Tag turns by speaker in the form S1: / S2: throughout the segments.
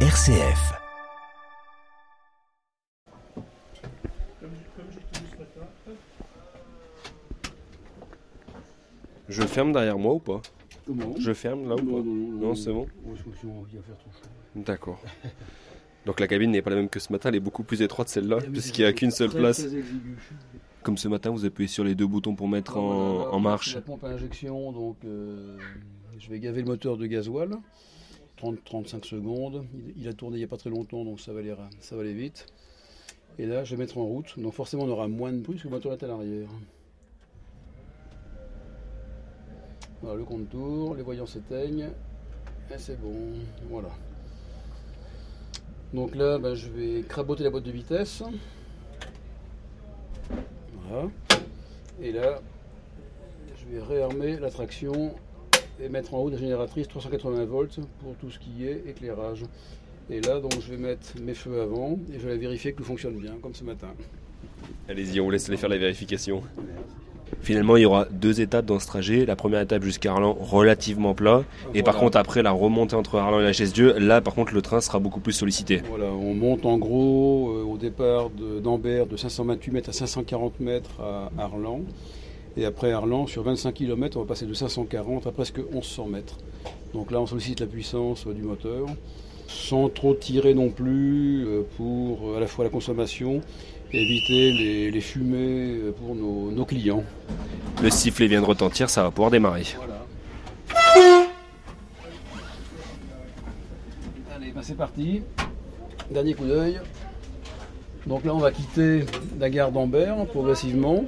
S1: RCF.
S2: Je ferme derrière moi ou pas
S3: Comment
S2: Je ferme là ou pas
S3: Non, non, non.
S2: Non, c'est bon. D'accord. Donc la cabine n'est pas la même que ce matin, elle est beaucoup plus étroite celle-là,
S3: Ah
S2: puisqu'il n'y a qu'une seule
S3: très,
S2: place. Comme ce matin, vous appuyez sur les deux boutons pour mettre en,
S3: là,
S2: en marche.
S3: La pompe à injection, donc euh, je vais gaver le moteur de gasoil. 30-35 secondes. Il, a tourné il n'y a pas très longtemps, donc ça va, aller, vite. Et là, je vais mettre en route. Donc forcément, on aura moins de bruit que le moteur est à l'arrière. Voilà, le contour, les voyants s'éteignent. Et c'est bon. Voilà. Donc là, ben, je vais craboter la boîte de vitesse. Voilà. Et là, je vais réarmer la traction et mettre en haut la génératrice 380 volts pour tout ce qui est éclairage. Et là, donc, je vais mettre mes feux avant et je vais vérifier que tout fonctionne bien, comme ce matin.
S2: Allez-y, on vous laisse aller faire la vérification. Finalement, il y aura deux étapes dans ce trajet. La première étape jusqu'à Arlan, relativement plat. Et par contre, après la remontée entre Arlan et la Chaise-Dieu, là, par contre, le train sera beaucoup plus sollicité.
S3: Voilà, on monte en gros euh, au départ de- d'Ambert de, 528 mètres à 540 mètres à Arlan. Et après Arlan, sur 25 km, on va passer de 540 à presque 1100 mètres. Donc là, on sollicite la puissance euh, du moteur, sans trop tirer non plus euh, pour euh, à la fois la consommation et éviter les, les fumées pour nos, nos clients.
S2: Le sifflet vient de retentir, ça va pouvoir démarrer.
S3: Voilà. Allez, ben c'est parti. Dernier coup d'œil. Donc là, on va quitter la gare d'Ambert progressivement.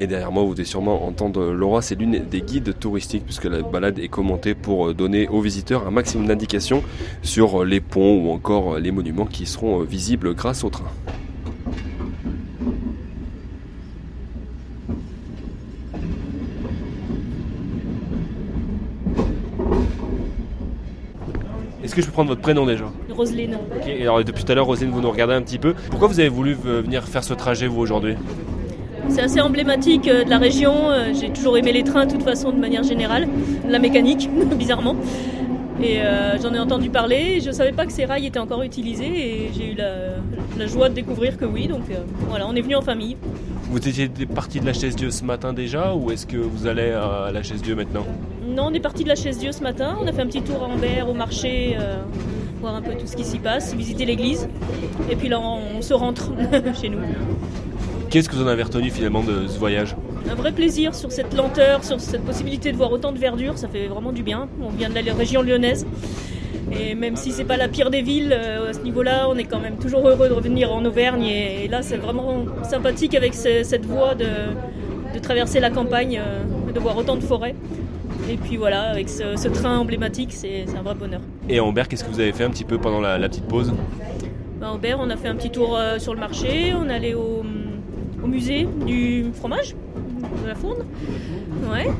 S2: Et derrière moi, vous devez sûrement entendre Laura, c'est l'une des guides touristiques, puisque la balade est commentée pour donner aux visiteurs un maximum d'indications sur les ponts ou encore les monuments qui seront visibles grâce au train. Est-ce que je peux prendre votre prénom déjà
S4: Roselyne.
S2: Ok, et alors depuis tout à l'heure, Rosine, vous nous regardez un petit peu. Pourquoi vous avez voulu euh, venir faire ce trajet, vous, aujourd'hui
S4: C'est assez emblématique euh, de la région. Euh, J'ai toujours aimé les trains, de toute façon, de manière générale. La mécanique, bizarrement. Et euh, j'en ai entendu parler. Je ne savais pas que ces rails étaient encore utilisés. Et j'ai eu la, la joie de découvrir que oui. Donc euh, voilà, on est venu en famille.
S2: Vous étiez parti de la Chaise-Dieu ce matin déjà, ou est-ce que vous allez à la Chaise-Dieu maintenant?
S4: Non, on est parti de la Chaise-Dieu ce matin. On a fait un petit tour à Ambert, au marché, euh, voir un peu tout ce qui s'y passe, visiter l'église. Et puis là, on, on se rentre chez nous.
S2: Qu'est-ce que vous en avez retenu finalement de ce voyage?
S4: Un vrai plaisir sur cette lenteur, sur cette possibilité de voir autant de verdure, ça fait vraiment du bien. On vient de la région lyonnaise. Et même si c'est pas la pire des villes, euh, à ce niveau-là, on est quand même toujours heureux de revenir en Auvergne. Et, là, c'est vraiment sympathique avec ce- cette voie de, de traverser la campagne, euh, de voir autant de forêts. Et puis voilà, avec ce, ce train emblématique, c'est un vrai bonheur.
S2: Et à Ambert, qu'est-ce que vous avez fait un petit peu pendant la, la petite pause?
S4: À Aubert, on a fait un petit tour euh, sur le marché, on est allé au, au musée du fromage, de la fourne. Ouais.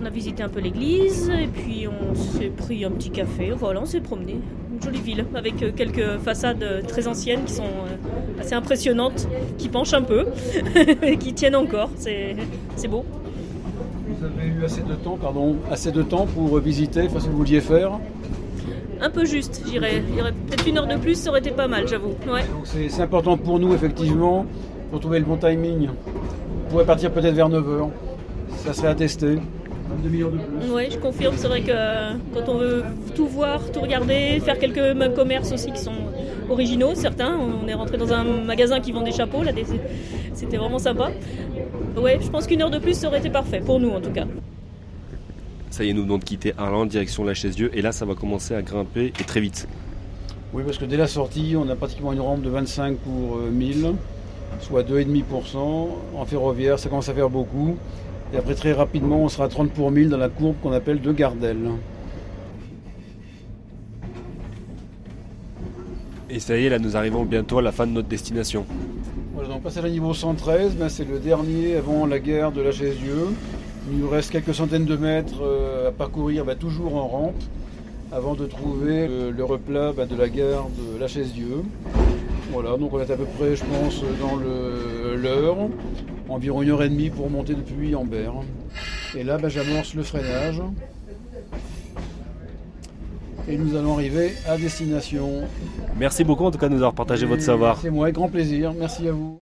S4: On a visité un peu l'église et puis on s'est pris un petit café. Voilà, on s'est promené. Une jolie ville avec euh, quelques façades euh, très anciennes qui sont euh, assez impressionnantes, qui penchent un peu et qui tiennent encore. C'est beau.
S3: Vous avez eu assez de temps, pardon, assez de temps pour visiter, enfin, ce que vous vouliez faire?
S4: Un peu juste, j'irais. Il y aurait peut-être une heure de plus, ça aurait été pas mal, j'avoue. Ouais.
S3: C'est important pour nous, effectivement, pour trouver le bon timing. On pourrait partir peut-être vers 9h. Ça serait à tester. Une demi-heure de plus.
S4: Oui, je confirme. C'est vrai que euh, quand on veut tout voir, tout regarder, faire quelques mêmes commerces aussi qui sont originaux, certains. On est rentré dans un magasin qui vend des chapeaux, là, des- c'était vraiment sympa. Ouais, je pense qu'une heure de plus, ça aurait été parfait, pour nous en tout cas.
S2: Ça y est, nous venons de quitter Arlan, direction la Chaise-Dieu, et là, ça va commencer à grimper, et très vite.
S3: Oui, parce que dès la sortie, on a pratiquement une rampe de 25 pour euh, 1000, soit 2,5%. En ferroviaire, ça commence à faire beaucoup. Et après, très rapidement, on sera à 30 pour 1000 dans la courbe qu'on appelle de Gardel.
S2: Et ça y est, là, nous arrivons bientôt à la fin de notre destination.
S3: Voilà, donc passage à niveau 113, ben, c'est le dernier avant la gare de la Chaise-Dieu. Il nous reste quelques centaines de mètres euh, à parcourir, ben, toujours en rampe, avant de trouver le, le replat ben, de la gare de la Chaise-Dieu. Voilà, donc on est à peu près, je pense, dans l'heure, environ une heure et demie pour monter depuis Ambert. Et là, ben, j'amorce le freinage. et nous allons arriver à destination.
S2: Merci beaucoup en tout cas de nous avoir partagé votre savoir.
S3: C'est moi, avec grand plaisir. Merci à vous.